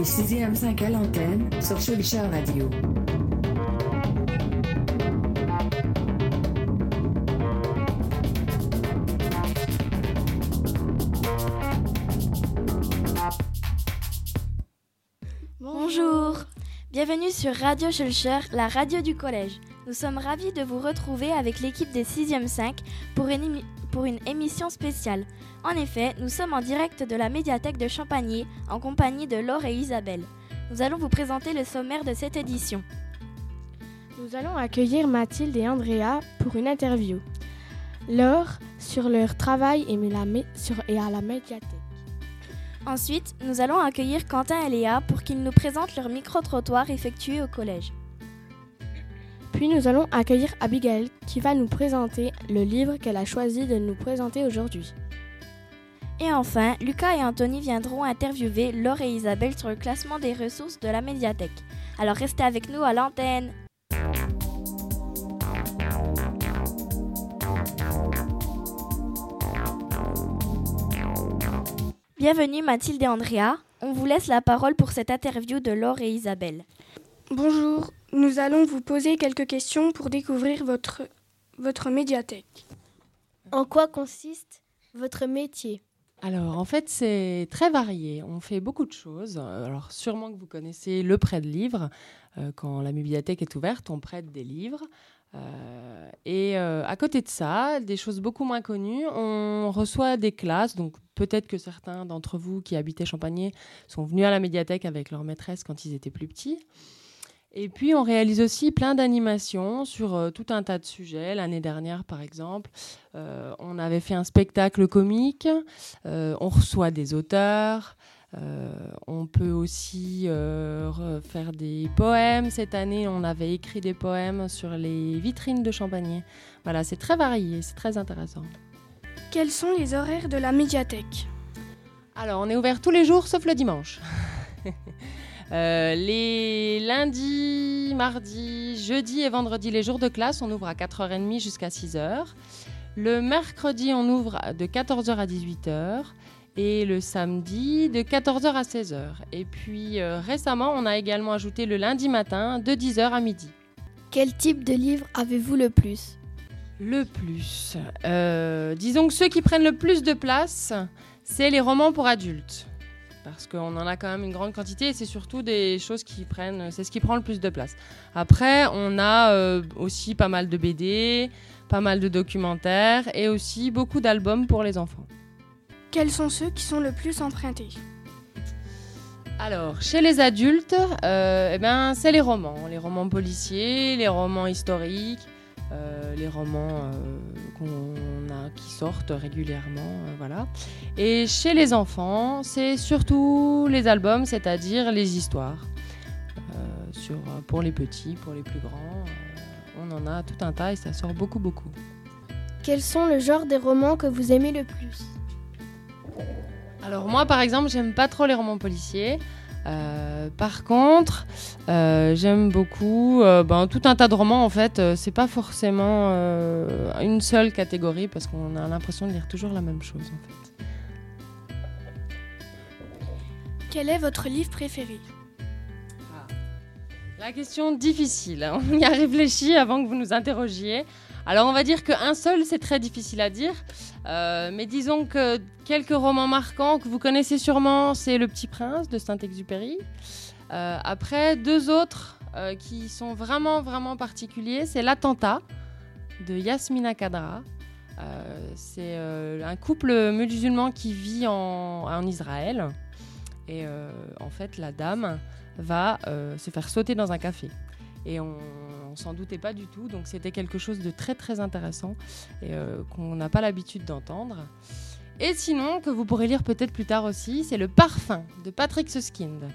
Les 6e 5 à l'antenne sur Schulcher Radio. Bonjour Bienvenue sur Radio Schulcher, la radio du collège. Nous sommes ravis de vous retrouver avec l'équipe des 6e 5 pour une, pour une émission spéciale. En effet, nous sommes en direct de la médiathèque de Champagny en compagnie de Laure et Isabelle. Nous allons vous présenter le sommaire de cette édition. Nous allons accueillir Mathilde et Andrea pour une interview. Laure sur leur travail et, la mé- sur- et à la médiathèque. Ensuite, nous allons accueillir Quentin et Léa pour qu'ils nous présentent leur micro-trottoir effectué au collège. Puis nous allons accueillir Abigail qui va nous présenter le livre qu'elle a choisi de nous présenter aujourd'hui. Et enfin, Lucas et Anthony viendront interviewer Laure et Isabelle sur le classement des ressources de la médiathèque. Alors restez avec nous à l'antenne. Bienvenue Mathilde et Andrea. On vous laisse la parole pour cette interview de Laure et Isabelle. Bonjour, nous allons vous poser quelques questions pour découvrir votre, votre médiathèque. En quoi consiste votre métier? Alors, en fait, c'est très varié. On fait beaucoup de choses. Alors, sûrement que vous connaissez le prêt de livres. Euh, quand la bibliothèque est ouverte, on prête des livres. Euh, et euh, à côté de ça, des choses beaucoup moins connues, on reçoit des classes. Donc, peut-être que certains d'entre vous qui habitaient Champagné sont venus à la médiathèque avec leur maîtresse quand ils étaient plus petits. Et puis, on réalise aussi plein d'animations sur euh, tout un tas de sujets. L'année dernière, par exemple, euh, on avait fait un spectacle comique. Euh, on reçoit des auteurs. On peut aussi re- faire des poèmes. Cette année, on avait écrit des poèmes sur les vitrines de Champagné. Voilà, c'est très varié, c'est très intéressant. Quels sont les horaires de la médiathèque? Alors, on est ouvert tous les jours sauf le dimanche. Euh, les lundis, mardis, jeudi et vendredi, les jours de classe, on ouvre à 4h30 jusqu'à 6h. Le mercredi, on ouvre de 14h à 18h. Et le samedi, de 14h à 16h. Et puis euh, récemment, on a également ajouté le lundi matin, de 10h à midi. Quel type de livre avez-vous le plus? Le plus. Euh, disons que ceux qui prennent le plus de place, c'est les romans pour adultes. Parce qu'on en a quand même une grande quantité et c'est surtout des choses qui prennent. C'est ce qui prend le plus de place. Après, on a euh, aussi pas mal de BD, pas mal de documentaires et aussi beaucoup d'albums pour les enfants. Quels sont ceux qui sont le plus empruntés? Alors, chez les adultes, euh, eh ben, c'est les romans. Les romans policiers, les romans historiques, euh, les romans qu'on qui sortent régulièrement. euh, voilà. Et chez les enfants, c'est surtout les albums, c'est-à-dire les histoires. Euh, sur, pour les petits, pour les plus grands. euh, on en a tout un tas et ça sort beaucoup, beaucoup. Quels sont le genre des romans que vous aimez le plus? Alors moi, par exemple, j'aime pas trop les romans policiers. Euh, par contre, euh, j'aime beaucoup euh, ben, tout un tas de romans. En fait, c'est pas forcément une seule catégorie parce qu'on a l'impression de lire toujours la même chose. En fait. Quel est votre livre préféré? La question difficile. hein. On y a réfléchi avant que vous nous interrogiez. Alors, on va dire qu'un seul, c'est très difficile à dire. Euh, mais disons que quelques romans marquants que vous connaissez sûrement, c'est Le Petit Prince de Saint-Exupéry. Euh, après, deux autres euh, qui sont vraiment, vraiment particuliers, c'est L'Attentat de Yasmina Kadra. C'est un couple musulman qui vit en, en Israël. Et en fait, la dame va se faire sauter dans un café. Et on, on s'en doutait pas du tout, donc c'était quelque chose de très très intéressant et euh, qu'on n'a pas l'habitude d'entendre. Et sinon, que vous pourrez lire peut-être plus tard aussi, c'est Le Parfum de Patrick Suskind.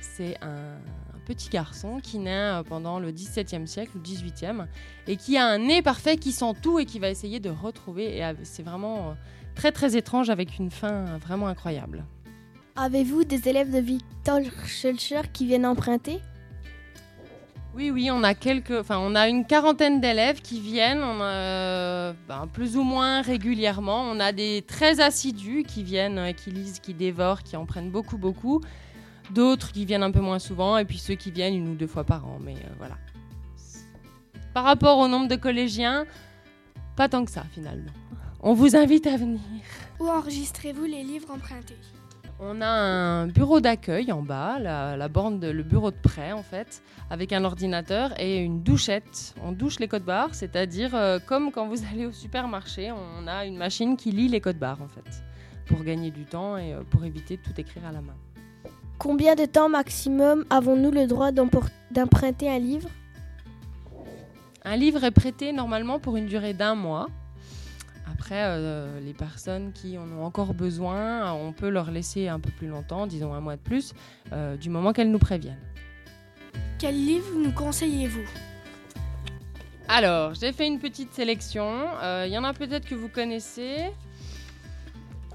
C'est un, petit garçon qui naît euh, pendant le XVIIe siècle ou XVIIIe et qui a un nez parfait qui sent tout et qui va essayer de retrouver. Et c'est vraiment euh, très très étrange avec une fin vraiment incroyable. Avez-vous des élèves de Victor Schulcher qui viennent emprunter? Oui, oui, on a quelques, enfin, on a une quarantaine d'élèves qui viennent, euh, ben, plus ou moins régulièrement. On a des très assidus qui viennent, euh, qui lisent, qui dévorent, qui en prennent beaucoup, beaucoup. d'autres qui viennent un peu moins souvent, et puis ceux qui viennent une ou deux fois par an. Mais euh, voilà. Par rapport au nombre de collégiens, pas tant que ça finalement. On vous invite à venir. Où enregistrez-vous les livres empruntés? On a un bureau d'accueil en bas, la, la borne de- le bureau de prêt en fait, avec un ordinateur et une douchette. On douche les codes barres, c'est-à-dire euh, comme quand vous allez au supermarché, on a une machine qui lit les codes barres en fait, pour gagner du temps et euh, pour éviter de tout écrire à la main. Combien de temps maximum avons-nous le droit d'emprunter un livre? Un livre est prêté normalement pour une durée d'un mois. Après, euh, les personnes qui en ont encore besoin, on peut leur laisser un peu plus longtemps, disons un mois de plus, euh, du moment qu'elles nous préviennent. Quel livre nous conseillez-vous? Alors, j'ai fait une petite sélection. Euh, Il y en a peut-être que vous connaissez.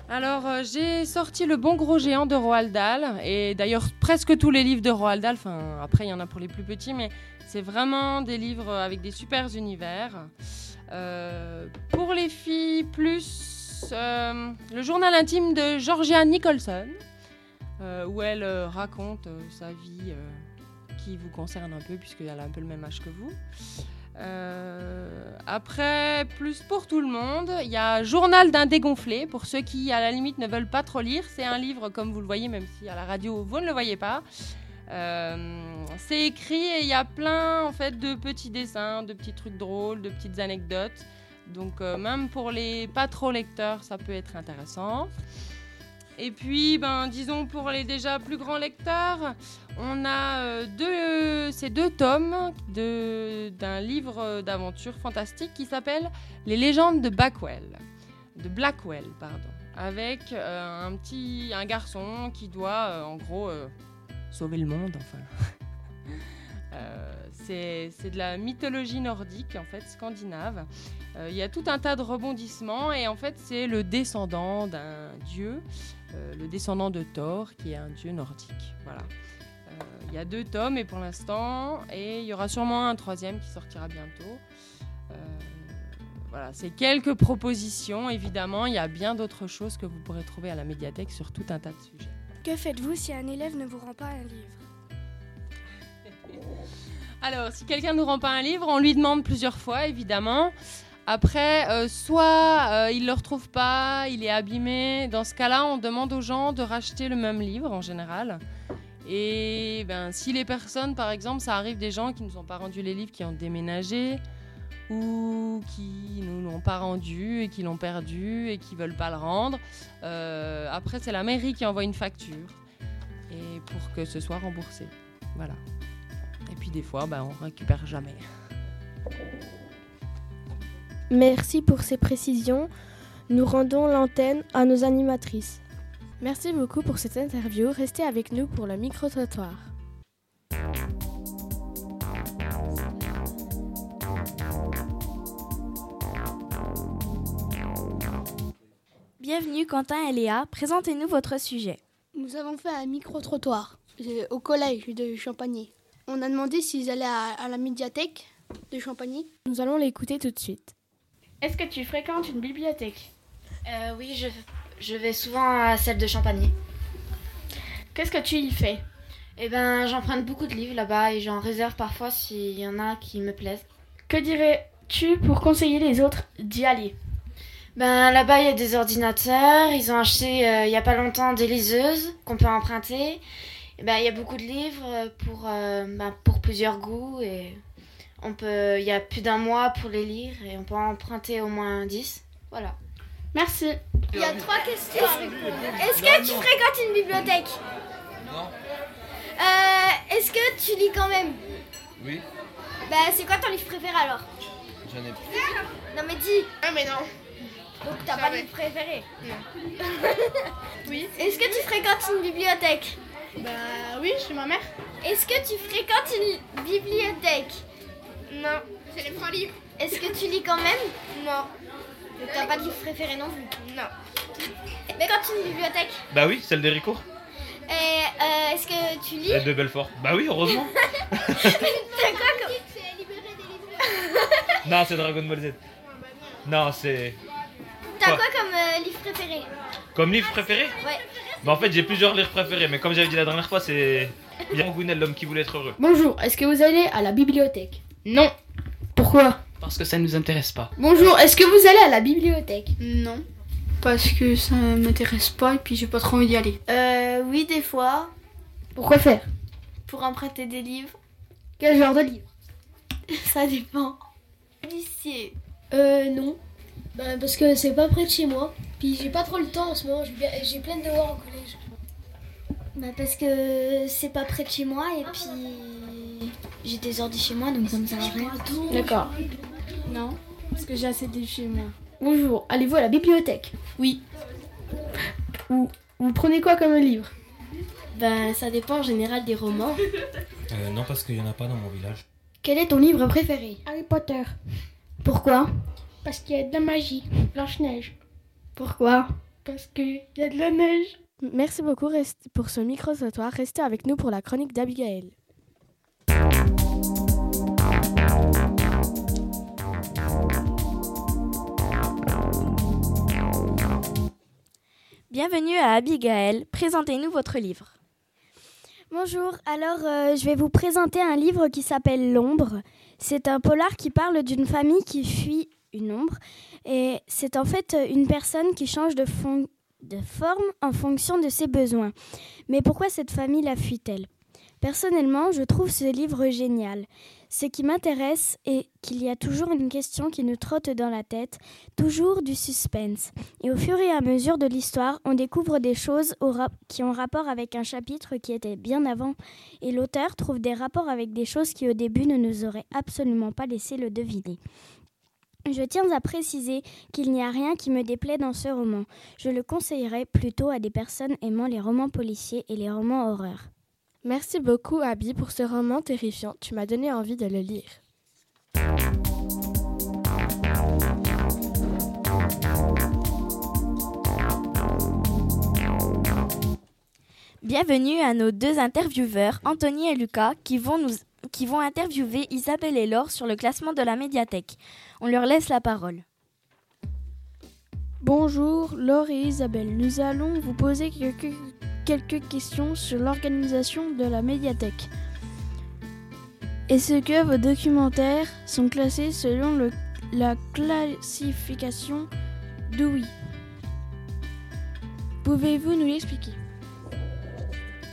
Alors, euh, j'ai sorti Le Bon Gros Géant de Roald Dahl. Et d'ailleurs, presque tous les livres de Roald Dahl. Enfin, après, il y en a pour les plus petits, mais c'est vraiment des livres avec des super univers. Euh, pour les filles, plus euh, Le journal intime de Georgia Nicholson, euh, où elle raconte sa vie qui vous concerne un peu, puisqu'elle a un peu le même âge que vous. Après, plus pour tout le monde, il y a Journal d'un dégonflé, pour ceux qui, à la limite, ne veulent pas trop lire. C'est un livre, comme vous le voyez, même si à la radio, vous ne le voyez pas. Euh, c'est écrit et il y a plein en fait de petits dessins, de petits trucs drôles, de petites anecdotes. Donc euh, même pour les pas trop lecteurs, ça peut être intéressant. Et puis, ben, disons pour les déjà plus grands lecteurs, on a euh, deux, ces deux tomes d'un livre d'aventure fantastique qui s'appelle Les légendes de Blackwell, de Blackwell, pardon, avec un petit, un garçon qui doit, en gros, sauver le monde, enfin. Euh, c'est de la mythologie nordique, en fait, scandinave. Euh, Il y a tout un tas de rebondissements et en fait, c'est le descendant d'un dieu, euh, le descendant de Thor, qui est un dieu nordique. Voilà. Il y a deux tomes et pour l'instant, et il y aura sûrement un troisième qui sortira bientôt. Voilà, c'est quelques propositions. Évidemment, il y a bien d'autres choses que vous pourrez trouver à la médiathèque sur tout un tas de sujets. Que faites-vous si un élève ne vous rend pas un livre Alors, si quelqu'un ne nous rend pas un livre, on lui demande plusieurs fois, évidemment. Après, euh, soit euh, il ne le retrouve pas, il est abîmé. Dans ce cas-là, on demande aux gens de racheter le même livre en général. Et ben, si les personnes, par exemple, ça arrive des gens qui ne nous ont pas rendu les livres, qui ont déménagé ou qui ne l'ont pas rendu et qui l'ont perdu et qui veulent pas le rendre. euh, après, c'est la mairie qui envoie une facture et pour que ce soit remboursé. Voilà. Et puis des fois, ben, on récupère jamais. Merci pour ces précisions. Nous rendons l'antenne à nos animatrices. Merci beaucoup pour cette interview. Restez avec nous pour le micro-trottoir. Bienvenue Quentin et Léa, présentez-nous votre sujet. Nous avons fait un micro-trottoir euh, au collège de Champagny. On a demandé s'ils allaient à, à la médiathèque de Champagny. Nous allons l'écouter tout de suite. Est-ce que tu fréquentes une bibliothèque? Euh, oui, je, je vais souvent à celle de Champagny. Qu'est-ce que tu y fais? Eh ben, j'emprunte beaucoup de livres là-bas et j'en réserve parfois s'il y en a qui me plaisent. Que dirais-tu pour conseiller les autres d'y aller? Ben, là-bas, il y a des ordinateurs. Ils ont acheté euh, il y a pas longtemps des liseuses qu'on peut emprunter. Et ben, il y a beaucoup de livres euh, pour, euh, ben, pour plusieurs goûts et on peut, il y a plus d'un mois pour les lire et on peut en emprunter au moins 10. Voilà. Merci. Il y a trois questions. Est-ce que tu fréquentes une bibliothèque? Non. Euh, Est-ce que tu lis quand même? Oui, Bah, c'est quoi ton livre préféré alors? J'en ai Non, mais dis. Ah mais non. Donc, t'as pas de livre préféré Oui. Est-ce que tu fréquentes une bibliothèque? Bah oui, chez ma mère. Est-ce que tu fréquentes une bibliothèque? Non. C'est les trois livres. Est-ce que tu lis quand même? Non. Donc, t'as pas de livre préféré non plus? Non. Mais quand tu une bibliothèque? Bah oui, celle d'Héricourt. Et euh, est-ce que tu lis? Et de Belfort. Bah oui, heureusement. T'as quoi comme... non, c'est Dragon Ball Z. Non, c'est. T'as Quoi comme euh, livre préféré Comme livre préféré Ouais. Bah en fait j'ai plusieurs livres préférés, mais comme j'avais dit la dernière fois, c'est Gounel, l'homme qui voulait être heureux. Bonjour, est-ce que vous allez à la bibliothèque Non, Pourquoi parce que ça nous intéresse pas. Bonjour, est-ce que vous allez à la bibliothèque Non, parce que ça m'intéresse pas et puis j'ai pas trop envie d'y aller. Euh, oui, des fois, Pourquoi faire pour emprunter des livres. Quel genre de livre Ça dépend. Policier. Euh, non. Ben, parce que c'est pas près de chez moi. Puis j'ai pas trop le temps en ce moment. J'ai plein de devoirs au collège. Bah parce que c'est pas près de chez moi et puis j'ai des ordi chez moi donc ça me sert à rien. D'accord. Non, parce que j'ai assez de livres chez moi. Bonjour, allez-vous à la bibliothèque? Oui. Ou vous prenez quoi comme livre? Ben, ça dépend en général des romans. Euh, non, parce qu'il y en a pas dans mon village. Quel est ton livre préféré? Harry Potter. Pourquoi? Parce qu'il y a de la magie. Blanche-Neige. Pourquoi? Parce qu'il y a de la neige. Merci beaucoup pour ce micro-trottoir. Restez avec nous pour la chronique d'Abigail. Bienvenue à Abigail. Présentez-nous votre livre. Bonjour, alors euh, je vais vous présenter un livre qui s'appelle L'ombre. C'est un polar qui parle d'une famille qui fuit une ombre et c'est en fait euh, une personne qui change de, de forme en fonction de ses besoins. Mais pourquoi cette famille la fuit-elle? Personnellement, je trouve ce livre génial. Ce qui m'intéresse est qu'il y a toujours une question qui nous trotte dans la tête, toujours du suspense. Et au fur et à mesure de l'histoire, on découvre des choses qui ont rapport avec un chapitre qui était bien avant, et l'auteur trouve des rapports avec des choses qui au début ne nous auraient absolument pas laissé le deviner. Je tiens à préciser qu'il n'y a rien qui me déplaît dans ce roman. Je le conseillerais plutôt à des personnes aimant les romans policiers et les romans horreurs. Merci beaucoup, Abby, pour ce roman terrifiant. Tu m'as donné envie de le lire. Bienvenue à nos deux intervieweurs, Anthony et Lucas, qui vont, nous, qui vont interviewer Isabelle et Laure sur le classement de la médiathèque. On leur laisse la parole. Bonjour, Laure et Isabelle. Nous allons vous poser quelques, quelques questions sur l'organisation de la médiathèque. Est-ce que vos documentaires sont classés selon le- la classification d'OUI? Pouvez-vous nous l'expliquer?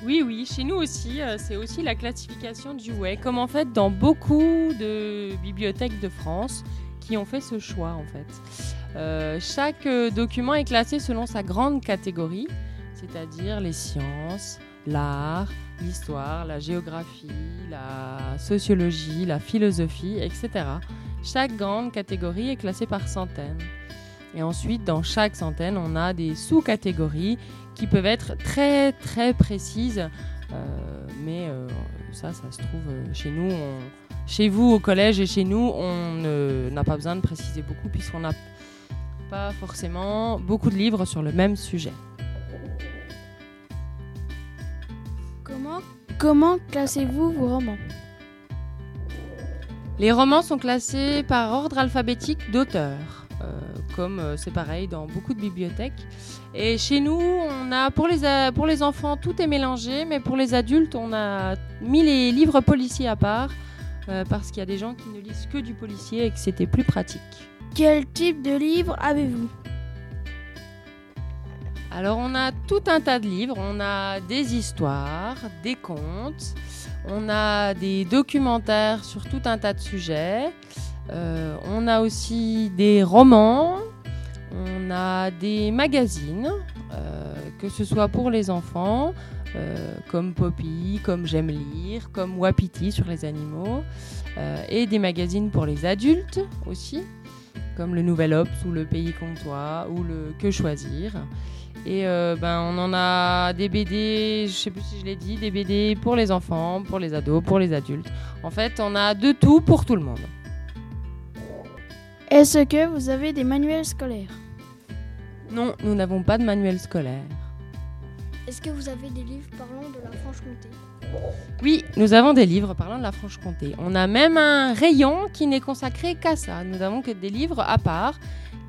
Oui, oui, chez nous aussi, euh, c'est aussi la classification du WEC, comme en fait dans beaucoup de bibliothèques de France ont fait ce choix en fait. Euh, chaque euh, document est classé selon sa grande catégorie, c'est-à-dire les sciences, l'art, l'histoire, la géographie, la sociologie, la philosophie, etc. Chaque grande catégorie est classée par centaines. Et ensuite, dans chaque centaine, on a des sous-catégories qui peuvent être très très précises. Euh, mais ça, ça se trouve chez nous. on- Chez vous, au collège et chez nous, on n'a pas besoin de préciser beaucoup puisqu'on n'a pas forcément beaucoup de livres sur le même sujet. Comment, comment classez-vous vos romans? Les romans sont classés par ordre alphabétique d'auteur, euh, comme euh, c'est pareil dans beaucoup de bibliothèques. Et chez nous, on a pour les, a- pour les enfants, tout est mélangé, mais pour les adultes, on a mis les livres policiers à part, euh, parce qu'il y a des gens qui ne lisent que du policier et que c'était plus pratique. Quel type de livre avez-vous Alors on a tout un tas de livres, on a des histoires, des contes, on a des documentaires sur tout un tas de sujets, euh, on a aussi des romans, on a des magazines, euh, que ce soit pour les enfants, euh, comme Poppy, comme J'aime lire, comme Wapiti sur les animaux, euh, et des magazines pour les adultes aussi, comme le Nouvel Obs ou le Pays Comtois ou le Que choisir. Et euh, ben, on en a des BD, je sais plus si je l'ai dit, des BD pour les enfants, pour les ados, pour les adultes. En fait, on a de tout pour tout le monde. Est-ce que vous avez des manuels scolaires? Non, nous n'avons pas de manuel scolaire. Est-ce que vous avez des livres parlant de la Franche-Comté Oui, nous avons des livres parlant de la Franche-Comté. On a même un rayon qui n'est consacré qu'à ça. Nous avons que des livres à part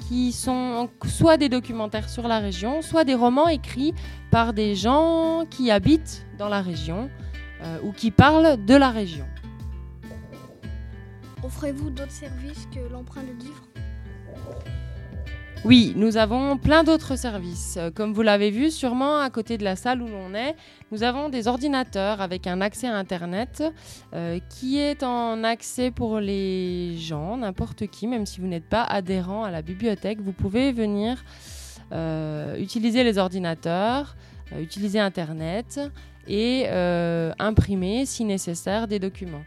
qui sont soit des documentaires sur la région, soit des romans écrits par des gens qui habitent dans la région euh, ou qui parlent de la région. Offrez-vous d'autres services que l'emprunt de livres? Oui, nous avons plein d'autres services. Comme vous l'avez vu, sûrement à côté de la salle où l'on est, nous avons des ordinateurs avec un accès à Internet euh, qui est en accès pour les gens, n'importe qui, même si vous n'êtes pas adhérent à la bibliothèque. Vous pouvez venir euh, utiliser les ordinateurs, euh, utiliser Internet et imprimer, si nécessaire, des documents.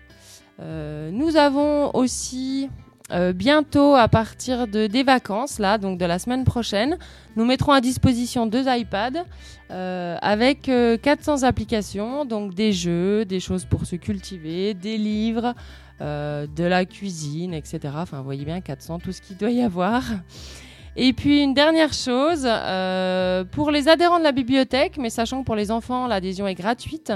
Nous avons aussi euh, bientôt, à partir de, des vacances, là, donc de la semaine prochaine, nous mettrons à disposition deux iPads euh, avec euh, 400 applications, donc des jeux, des choses pour se cultiver, des livres, euh, de la cuisine, etc. Enfin, vous voyez bien, 400, tout ce qu'il doit y avoir. Et puis une dernière chose, euh, pour les adhérents de la bibliothèque, mais sachant que pour les enfants l'adhésion est gratuite,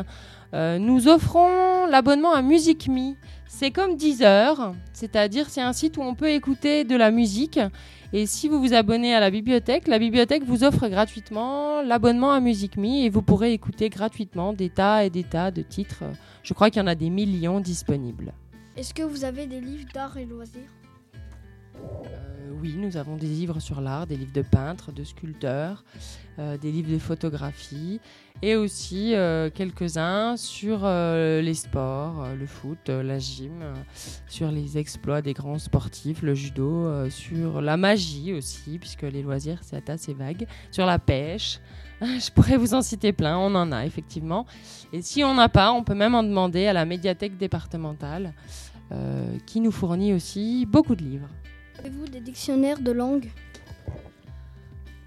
euh, nous offrons l'abonnement à Music Me. C'est comme Deezer, c'est-à-dire c'est un site où on peut écouter de la musique. Et si vous vous abonnez à la bibliothèque, la bibliothèque vous offre gratuitement l'abonnement à Music Me et vous pourrez écouter gratuitement des tas et des tas de titres. Je crois qu'il y en a des millions disponibles. Est-ce que vous avez des livres d'art et loisirs? Oui, nous avons des livres sur l'art, des livres de peintres, de sculpteurs, euh, des livres de photographie et aussi euh, quelques-uns sur euh, les sports, le foot, la gym, sur les exploits des grands sportifs, le judo, sur la magie aussi, puisque les loisirs c'est assez vague, sur la pêche. Je pourrais vous en citer plein, on en a effectivement. Et si on n'a pas, on peut même en demander à la médiathèque départementale qui nous fournit aussi beaucoup de livres. Avez-vous des dictionnaires de langue?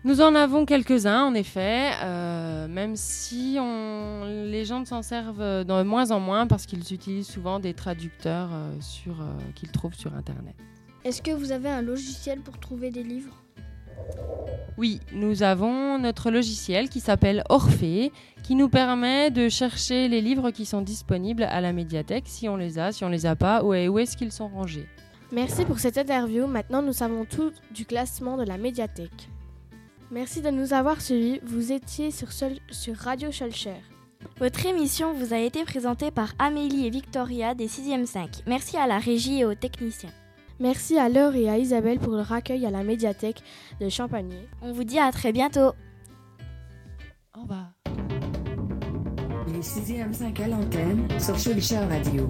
Nous en avons quelques-uns, en effet, euh, même si on, les gens s'en servent de moins en moins parce qu'ils utilisent souvent des traducteurs euh, sur, euh, qu'ils trouvent sur Internet. Est-ce que vous avez un logiciel pour trouver des livres? Oui, nous avons notre logiciel qui s'appelle Orphée, qui nous permet de chercher les livres qui sont disponibles à la médiathèque, si on les a, si on les a pas, où, où est-ce qu'ils sont rangés. Merci pour cette interview. Maintenant, nous savons tout du classement de la médiathèque. Merci de nous avoir suivis. Vous étiez sur, Sol- sur Radio Schulcher. Votre émission vous a été présentée par Amélie et Victoria des 6e 5. Merci à la régie et aux techniciens. Merci à Laure et à Isabelle pour leur accueil à la médiathèque de Champagné. On vous dit à très bientôt. Au revoir. Les 6e 5 à l'antenne sur Schulcher Radio.